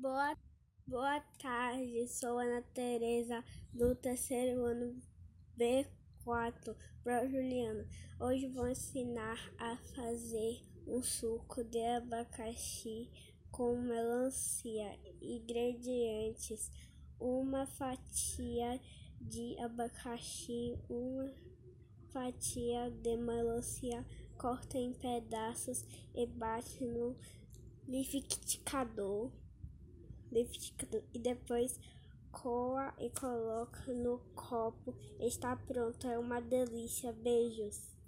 Boa, boa tarde, sou Ana Tereza do terceiro ano B4 Pro Juliana. Hoje vou ensinar a fazer um suco de abacaxi com melancia. Ingredientes: uma fatia de abacaxi, uma fatia de melancia, corta em pedaços e bate no liquidificador e depois coa e coloca no copo. Está pronto, é uma delícia. Beijos.